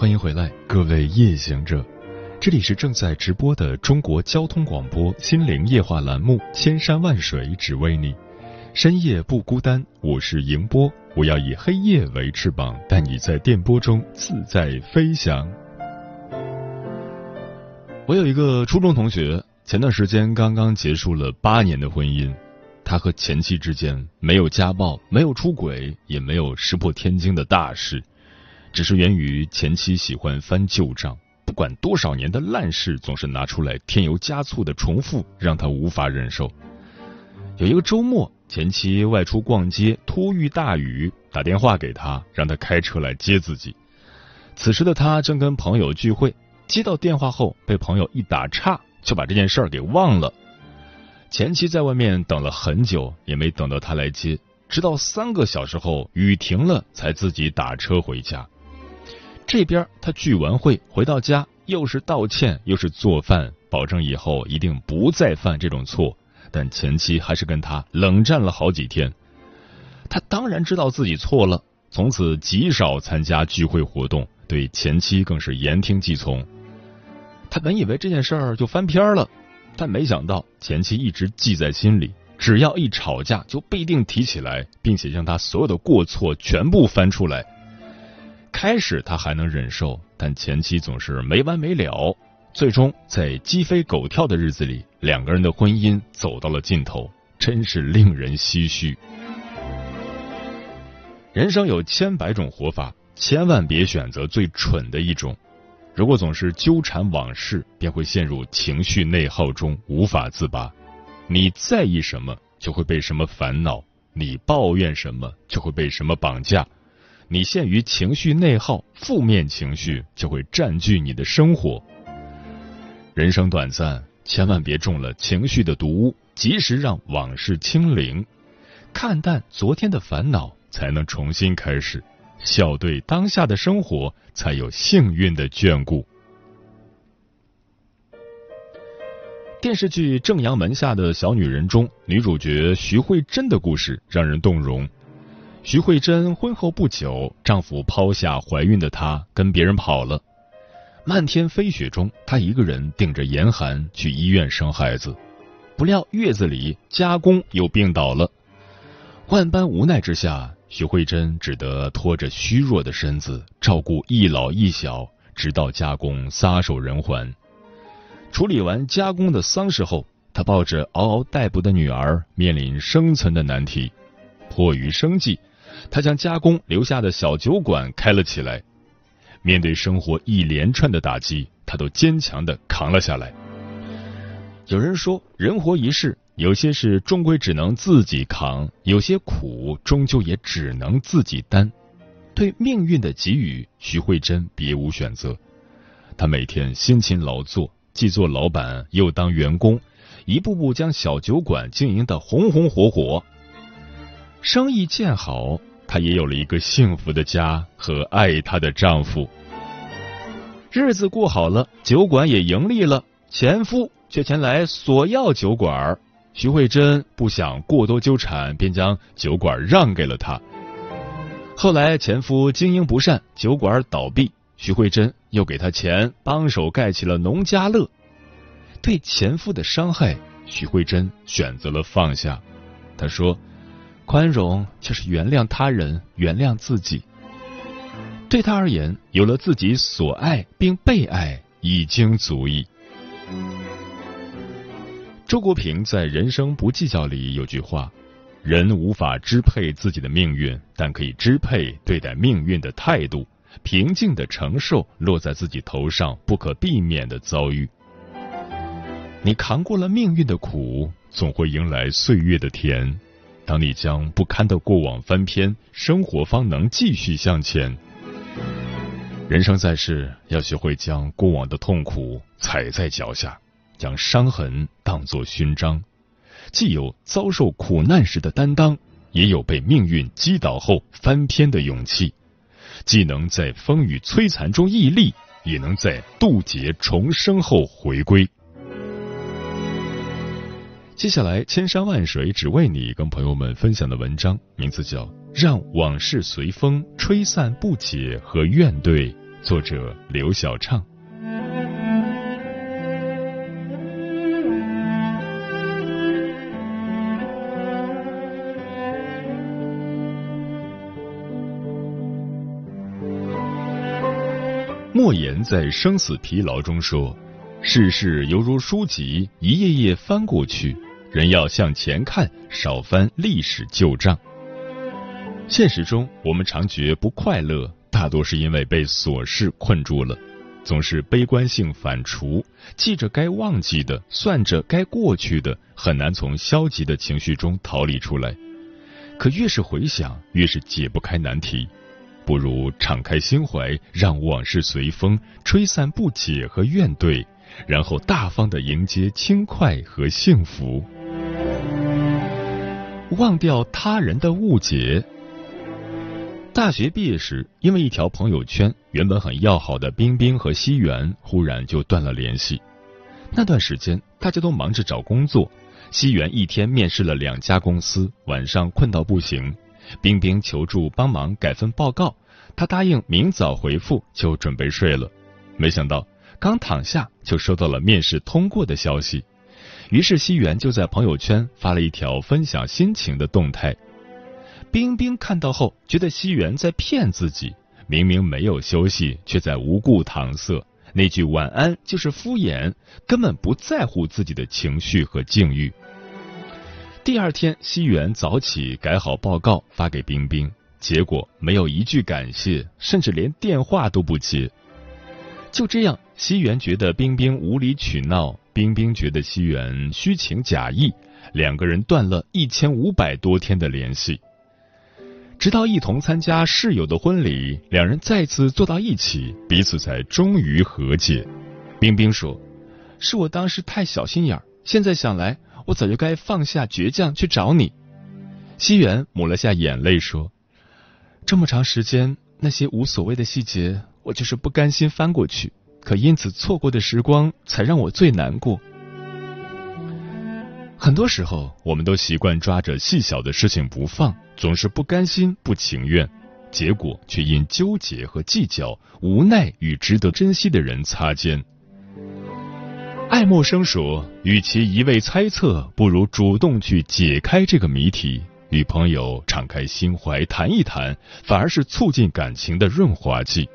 欢迎回来，各位夜行者，这里是正在直播的中国交通广播心灵夜话栏目《千山万水只为你》，深夜不孤单，我是迎波，我要以黑夜为翅膀，带你在电波中自在飞翔。我有一个初中同学，前段时间刚刚结束了八年的婚姻，他和前妻之间没有家暴，没有出轨，也没有石破天惊的大事。只是源于前妻喜欢翻旧账，不管多少年的烂事，总是拿出来添油加醋的重复，让他无法忍受。有一个周末，前妻外出逛街，突遇大雨，打电话给他，让他开车来接自己。此时的他正跟朋友聚会，接到电话后被朋友一打岔，就把这件事儿给忘了。前妻在外面等了很久，也没等到他来接，直到三个小时后雨停了，才自己打车回家。这边他聚完会回到家，又是道歉又是做饭，保证以后一定不再犯这种错。但前妻还是跟他冷战了好几天。他当然知道自己错了，从此极少参加聚会活动，对前妻更是言听计从。他本以为这件事儿就翻篇了，但没想到前妻一直记在心里，只要一吵架就必定提起来，并且将他所有的过错全部翻出来。开始他还能忍受，但前期总是没完没了。最终在鸡飞狗跳的日子里，两个人的婚姻走到了尽头，真是令人唏嘘。人生有千百种活法，千万别选择最蠢的一种。如果总是纠缠往事，便会陷入情绪内耗中无法自拔。你在意什么，就会被什么烦恼；你抱怨什么，就会被什么绑架。你陷于情绪内耗，负面情绪就会占据你的生活。人生短暂，千万别中了情绪的毒，及时让往事清零，看淡昨天的烦恼，才能重新开始，笑对当下的生活，才有幸运的眷顾。电视剧《正阳门下的小女人》中，女主角徐慧珍的故事让人动容。徐慧珍婚后不久，丈夫抛下怀孕的她，跟别人跑了。漫天飞雪中，她一个人顶着严寒去医院生孩子，不料月子里家公又病倒了。万般无奈之下，徐慧珍只得拖着虚弱的身子照顾一老一小，直到家公撒手人寰。处理完家公的丧事后，她抱着嗷嗷待哺的女儿，面临生存的难题。迫于生计。他将加工留下的小酒馆开了起来，面对生活一连串的打击，他都坚强的扛了下来。有人说，人活一世，有些事终归只能自己扛，有些苦终究也只能自己担。对命运的给予，徐慧珍别无选择。他每天辛勤劳作，既做老板又当员工，一步步将小酒馆经营的红红火火。生意见好。她也有了一个幸福的家和爱她的丈夫，日子过好了，酒馆也盈利了，前夫却前来索要酒馆徐慧珍不想过多纠缠，便将酒馆让给了他。后来前夫经营不善，酒馆倒闭，徐慧珍又给他钱，帮手盖起了农家乐。对前夫的伤害，徐慧珍选择了放下。她说。宽容就是原谅他人，原谅自己。对他而言，有了自己所爱并被爱，已经足矣。周国平在《人生不计较》里有句话：“人无法支配自己的命运，但可以支配对待命运的态度，平静的承受落在自己头上不可避免的遭遇。你扛过了命运的苦，总会迎来岁月的甜。当你将不堪的过往翻篇，生活方能继续向前。”人生在世，要学会将过往的痛苦踩在脚下，将伤痕当作勋章，既有遭受苦难时的担当，也有被命运击倒后翻篇的勇气，既能在风雨摧残中屹立，也能在渡劫重生后回归。接下来，千山万水只为你，跟朋友们分享的文章名字叫《让往事随风吹散不解和怨怼》。作者刘小畅。莫言在《生死疲劳》中说：“世事犹如书籍，一页页翻过去，人要向前看，少翻历史旧账。”现实中，我们常觉不快乐。大多是因为被琐事困住了，总是悲观性反刍，记着该忘记的，算着该过去的，很难从消极的情绪中逃离出来。可越是回想，越是解不开难题。不如敞开心怀，让往事随风吹散不解和怨怼，然后大方的迎接轻快和幸福，忘掉他人的误解。大学毕业时，因为一条朋友圈，原本很要好的冰冰和西元忽然就断了联系。那段时间，大家都忙着找工作，西元一天面试了两家公司，晚上困到不行。冰冰求助帮忙改份报告，他答应明早回复，就准备睡了。没想到刚躺下，就收到了面试通过的消息。于是西元就在朋友圈发了一条分享心情的动态。冰冰看到后，觉得西元在骗自己，明明没有休息，却在无故搪塞。那句晚安就是敷衍，根本不在乎自己的情绪和境遇。第二天，西元早起改好报告发给冰冰，结果没有一句感谢，甚至连电话都不接。就这样，西元觉得冰冰无理取闹，冰冰觉得西元虚情假意，两个人断了一千五百多天的联系。直到一同参加室友的婚礼，两人再次坐到一起，彼此才终于和解。冰冰说：“是我当时太小心眼儿，现在想来，我早就该放下倔强去找你。”西元抹了下眼泪说：“这么长时间，那些无所谓的细节，我就是不甘心翻过去，可因此错过的时光，才让我最难过。”很多时候，我们都习惯抓着细小的事情不放，总是不甘心、不情愿，结果却因纠结和计较，无奈与值得珍惜的人擦肩。爱默生说：“与其一味猜测，不如主动去解开这个谜题。与朋友敞开心怀谈一谈，反而是促进感情的润滑剂。”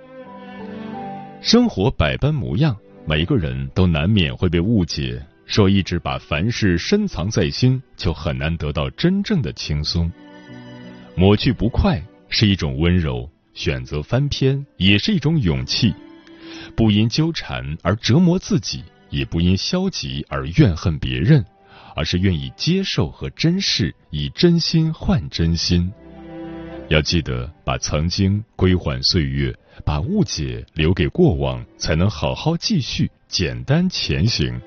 生活百般模样，每个人都难免会被误解。若一直把凡事深藏在心，就很难得到真正的轻松。抹去不快是一种温柔，选择翻篇也是一种勇气。不因纠缠而折磨自己，也不因消极而怨恨别人，而是愿意接受和珍视，以真心换真心。要记得把曾经归还岁月，把误解留给过往，才能好好继续，简单前行。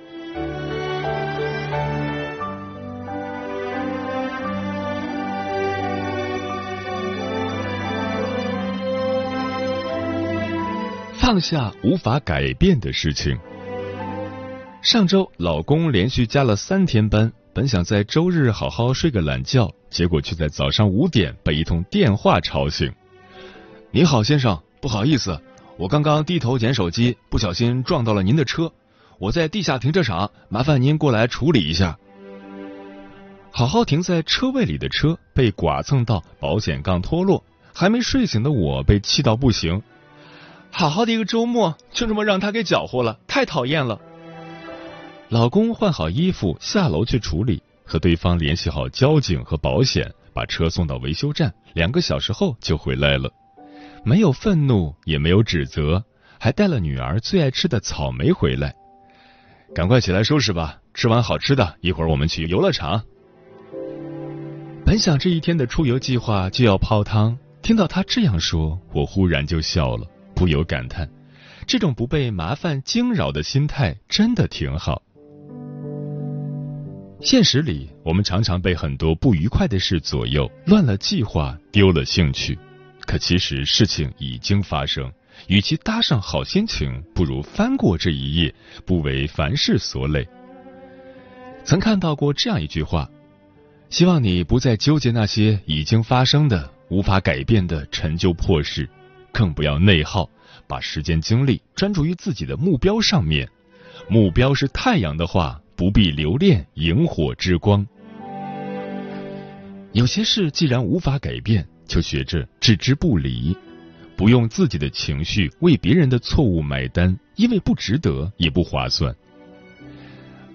放下无法改变的事情。上周老公连续加了三天班，本想在周日好好睡个懒觉，结果却在早上五点被一通电话吵醒。你好，先生，不好意思，我刚刚低头捡手机，不小心撞到了您的车，我在地下停车场，麻烦您过来处理一下。好好停在车位里的车被剐蹭到保险杠脱落，还没睡醒的我被气到不行。好好的一个周末就这么让他给搅和了，太讨厌了。老公换好衣服下楼去处理，和对方联系好交警和保险，把车送到维修站，两个小时后就回来了。没有愤怒，也没有指责，还带了女儿最爱吃的草莓回来。赶快起来收拾吧，吃完好吃的，一会儿我们去游乐场。本想这一天的出游计划就要泡汤，听到他这样说，我忽然就笑了，不由感叹：这种不被麻烦惊扰的心态真的挺好。现实里，我们常常被很多不愉快的事左右，乱了计划，丢了兴趣。可其实事情已经发生，与其搭上好心情，不如翻过这一页，不为凡事所累。曾看到过这样一句话：希望你不再纠结那些已经发生的、无法改变的陈旧破事，更不要内耗，把时间精力专注于自己的目标上面。目标是太阳的话。不必留恋萤火之光。有些事既然无法改变，就学着置之不理，不用自己的情绪为别人的错误买单，因为不值得，也不划算。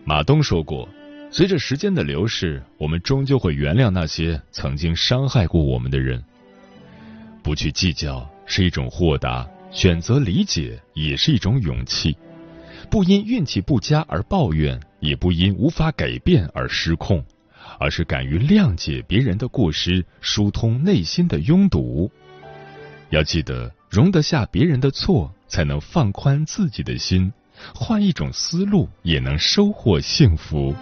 马东说过：“随着时间的流逝，我们终究会原谅那些曾经伤害过我们的人。不去计较是一种豁达，选择理解也是一种勇气。不因运气不佳而抱怨。”也不因无法改变而失控，而是敢于谅解别人的过失，疏通内心的拥堵。要记得，容得下别人的错，才能放宽自己的心，换一种思路，也能收获幸福。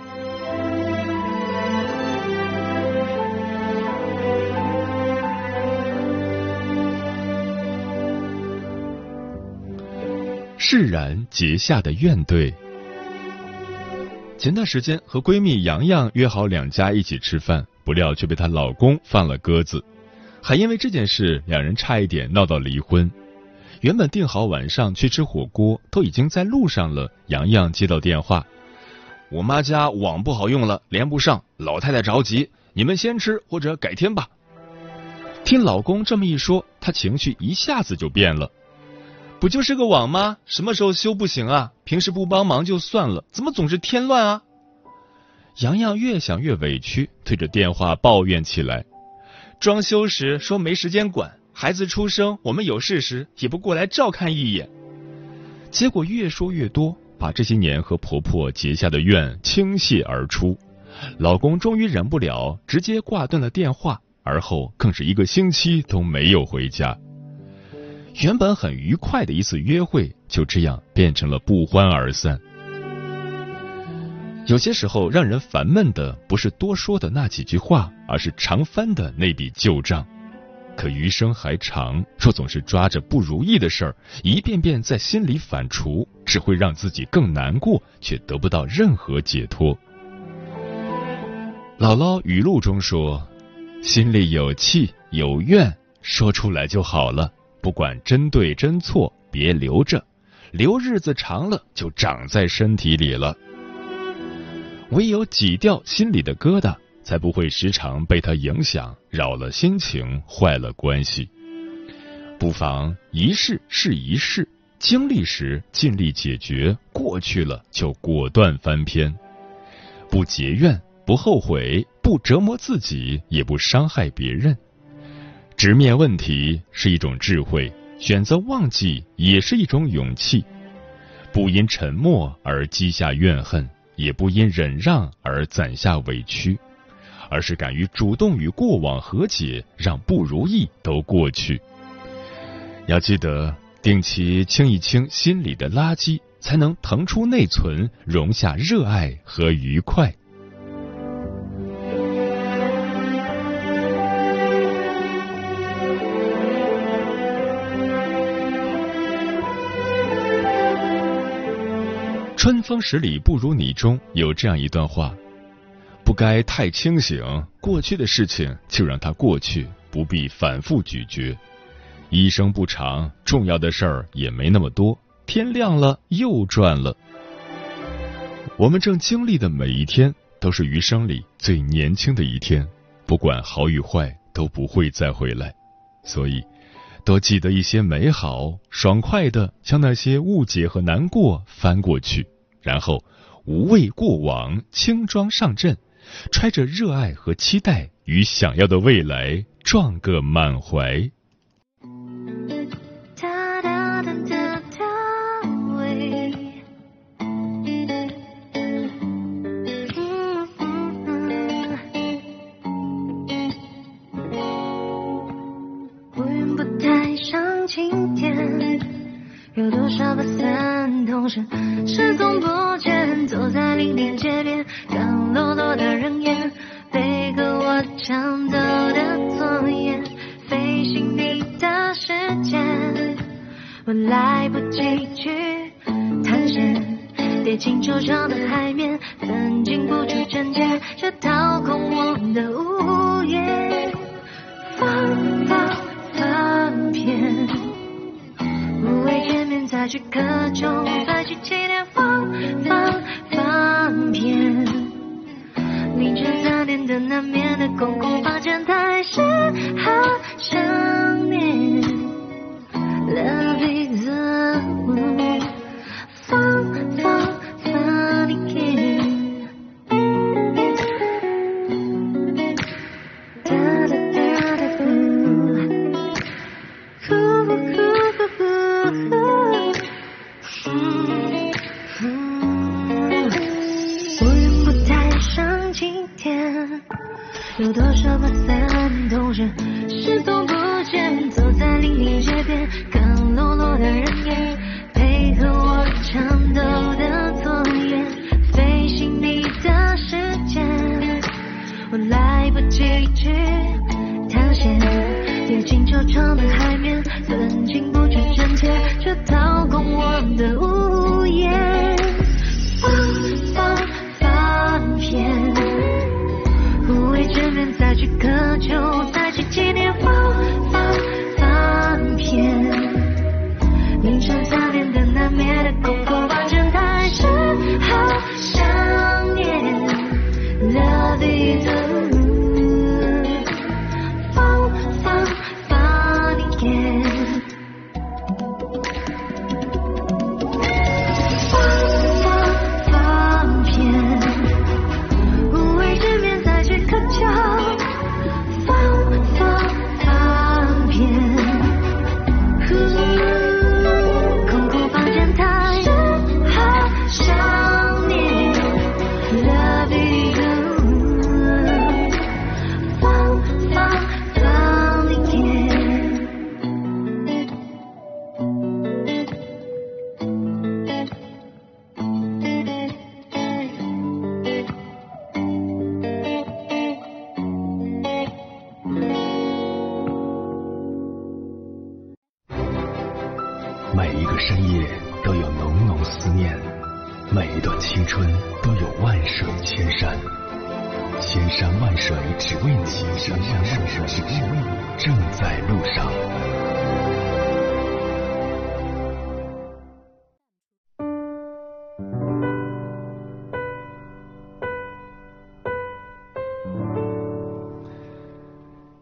释然结下的怨怼。前段时间和闺蜜洋洋约好两家一起吃饭，不料却被她老公放了鸽子，还因为这件事两人差一点闹到离婚。原本定好晚上去吃火锅，都已经在路上了。洋洋接到电话，我妈家网不好用了，连不上，老太太着急，你们先吃或者改天吧。听老公这么一说，她情绪一下子就变了。不就是个网吗？什么时候修不行啊？平时不帮忙就算了，怎么总是添乱啊？洋洋越想越委屈，对着电话抱怨起来。装修时说没时间管，孩子出生我们有事时也不过来照看一眼。结果越说越多，把这些年和婆婆结下的怨倾泻而出。老公终于忍不了，直接挂断了电话，而后更是一个星期都没有回家。原本很愉快的一次约会，就这样变成了不欢而散。有些时候，让人烦闷的不是多说的那几句话，而是常翻的那笔旧账。可余生还长，若总是抓着不如意的事儿，一遍遍在心里反刍，只会让自己更难过，却得不到任何解脱。姥姥语录中说：“心里有气有怨，说出来就好了。”不管真对真错，别留着，留日子长了就长在身体里了。唯有挤掉心里的疙瘩，才不会时常被它影响，扰了心情，坏了关系。不妨一试是一试，经历时尽力解决，过去了就果断翻篇，不结怨，不后悔，不折磨自己，也不伤害别人。直面问题是一种智慧，选择忘记也是一种勇气。不因沉默而积下怨恨，也不因忍让而攒下委屈，而是敢于主动与过往和解，让不如意都过去。要记得定期清一清心里的垃圾，才能腾出内存，容下热爱和愉快。春风十里不如你中有这样一段话：不该太清醒，过去的事情就让它过去，不必反复咀嚼。一生不长，重要的事儿也没那么多。天亮了又转了。我们正经历的每一天，都是余生里最年轻的一天，不管好与坏，都不会再回来。所以，多记得一些美好，爽快的将那些误解和难过翻过去，然后无畏过往，轻装上阵，揣着热爱和期待，与想要的未来撞个满怀。凌晨三点的难眠的公共房间，太深静悄悄的海面，曾经不。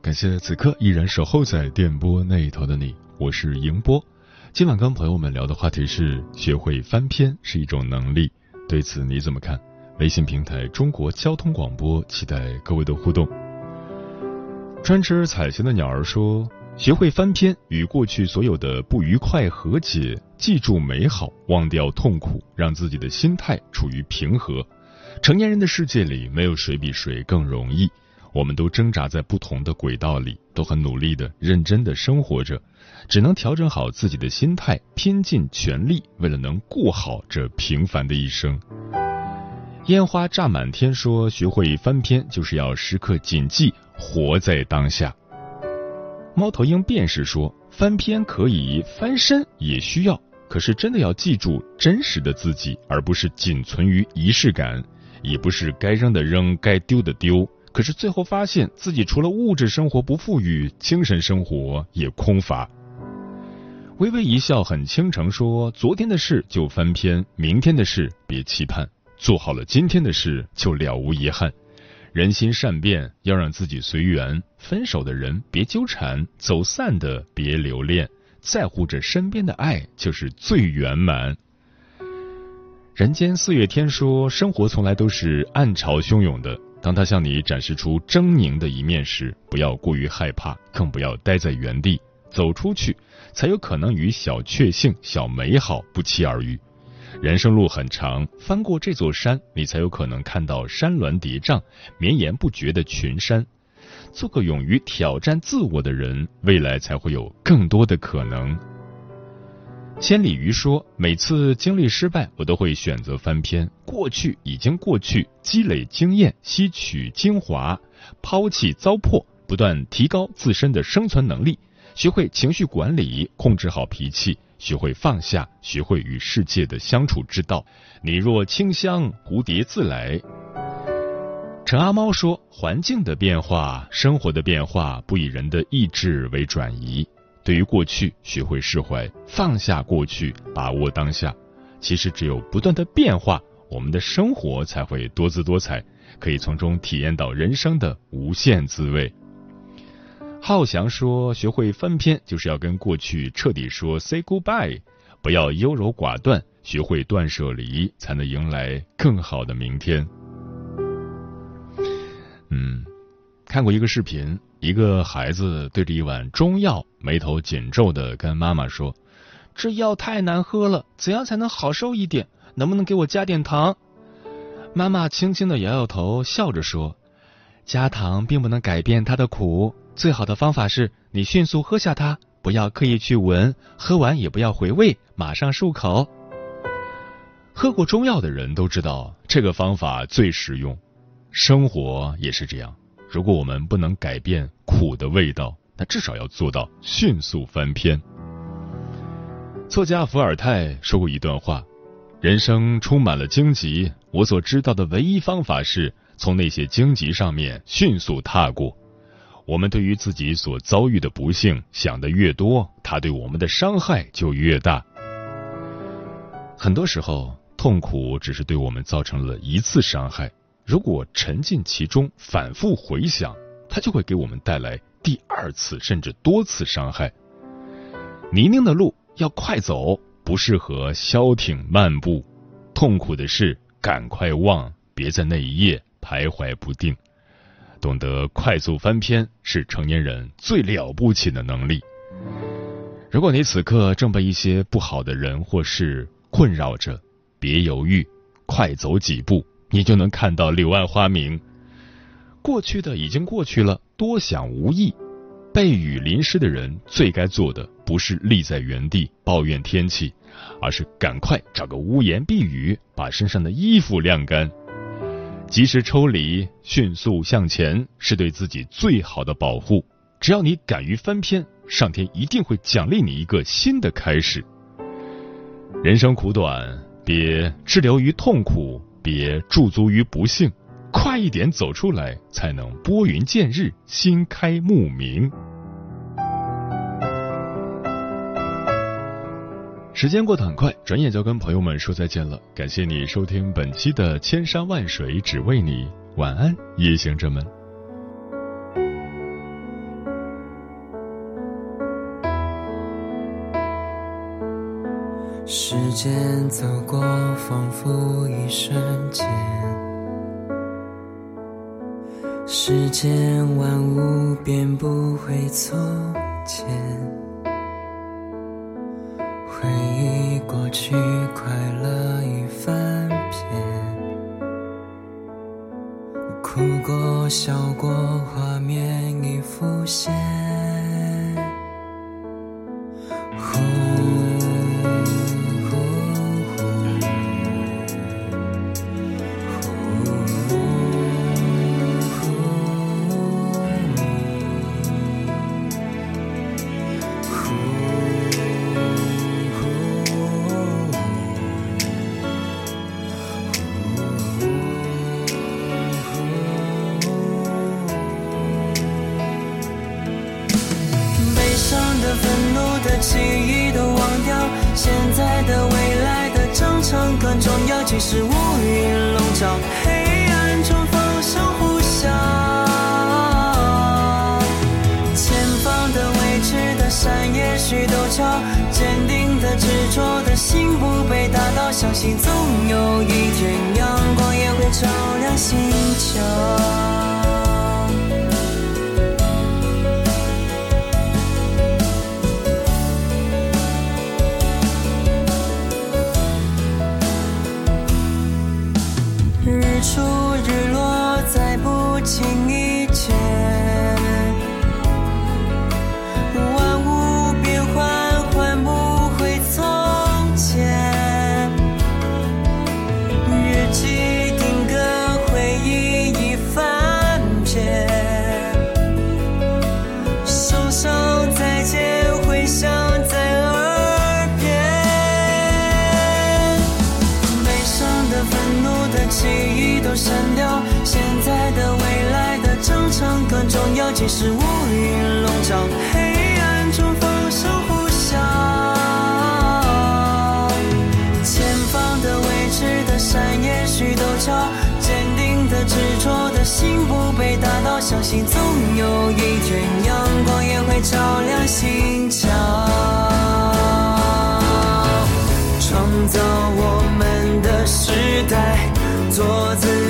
感谢此刻依然守候在电波那一头的你，我是迎波。今晚跟朋友们聊的话题是学会翻篇是一种能力，对此你怎么看？微信平台中国交通广播，期待各位的互动。专吃彩霞的鸟儿说：“学会翻篇，与过去所有的不愉快和解，记住美好，忘掉痛苦，让自己的心态处于平和。成年人的世界里，没有谁比谁更容易。”我们都挣扎在不同的轨道里，都很努力的、认真的生活着，只能调整好自己的心态，拼尽全力，为了能过好这平凡的一生。烟花炸满天说，学会翻篇就是要时刻谨记活在当下。猫头鹰便是说，翻篇可以，翻身也需要，可是真的要记住真实的自己，而不是仅存于仪式感，也不是该扔的扔，该丢的丢。可是最后发现自己除了物质生活不富裕，精神生活也空乏。微微一笑很倾城说：“昨天的事就翻篇，明天的事别期盼，做好了今天的事就了无遗憾。人心善变，要让自己随缘，分手的人别纠缠，走散的别留恋，在乎着身边的爱就是最圆满。人间四月天说，生活从来都是暗潮汹涌的。当他向你展示出狰狞的一面时，不要过于害怕，更不要待在原地，走出去，才有可能与小确幸、小美好不期而遇。人生路很长，翻过这座山，你才有可能看到山峦叠嶂、绵延不绝的群山。做个勇于挑战自我的人，未来才会有更多的可能。千里鱼说：“每次经历失败，我都会选择翻篇。过去已经过去，积累经验，吸取精华，抛弃糟粕，不断提高自身的生存能力，学会情绪管理，控制好脾气，学会放下，学会与世界的相处之道。你若清香，蝴蝶自来。”陈阿猫说：“环境的变化，生活的变化，不以人的意志为转移。”对于过去，学会释怀，放下过去，把握当下。其实，只有不断的变化，我们的生活才会多姿多彩，可以从中体验到人生的无限滋味。浩翔说：“学会翻篇，就是要跟过去彻底说 say goodbye，不要优柔寡断，学会断舍离，才能迎来更好的明天。”看过一个视频。一个孩子对着一碗中药，眉头紧皱的跟妈妈说：“这药太难喝了，怎样才能好受一点？能不能给我加点糖？”妈妈轻轻的摇摇头，笑着说：“加糖并不能改变它的苦，最好的方法是你迅速喝下它，不要刻意去闻，喝完也不要回味，马上漱口。”喝过中药的人都知道，这个方法最实用。生活也是这样。如果我们不能改变苦的味道，那至少要做到迅速翻篇。作家伏尔泰说过一段话：人生充满了荆棘，我所知道的唯一方法是从那些荆棘上面迅速踏过。我们对于自己所遭遇的不幸想的越多，它对我们的伤害就越大。很多时候，痛苦只是对我们造成了一次伤害。如果沉浸其中，反复回想，它就会给我们带来第二次甚至多次伤害。泥泞的路要快走，不适合消停漫步。痛苦的事赶快忘，别在那一夜徘徊不定。懂得快速翻篇，是成年人最了不起的能力。如果你此刻正被一些不好的人或事困扰着，别犹豫，快走几步。你就能看到柳暗花明。过去的已经过去了，多想无益。被雨淋湿的人最该做的不是立在原地抱怨天气，而是赶快找个屋檐避雨，把身上的衣服晾干。及时抽离，迅速向前，是对自己最好的保护。只要你敢于翻篇，上天一定会奖励你一个新的开始。人生苦短，别滞留于痛苦。别驻足于不幸，快一点走出来，才能拨云见日，心开目明。时间过得很快，转眼就跟朋友们说再见了。感谢你收听本期的《千山万水只为你》，晚安，夜行者们。时间走过，仿佛一瞬间。世间万物变不回从前，回忆过去，快乐已翻篇。哭过，笑过，画面已浮现。记忆都忘掉现在的未来的征程更重要即使乌云笼罩黑暗中风声呼啸前方的未知的山也许陡峭坚定的执着的心不被打倒相信总有一天阳光也会照亮心球。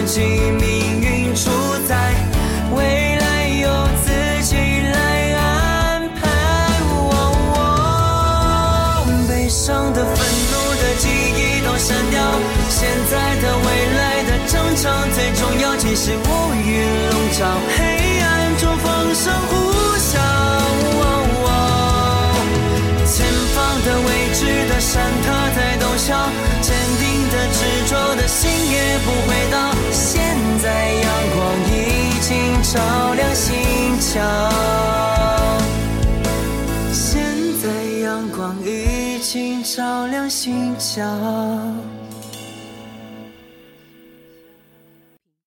起命运主宰，未来由自己来安排。我、哦哦、悲伤的、愤怒的记忆都删掉，现在的、未来的争吵，最重要即使乌云笼罩，黑暗中风声呼啸、哦哦。前方的未知的山头。照亮心墙，现在阳光已经照亮心墙。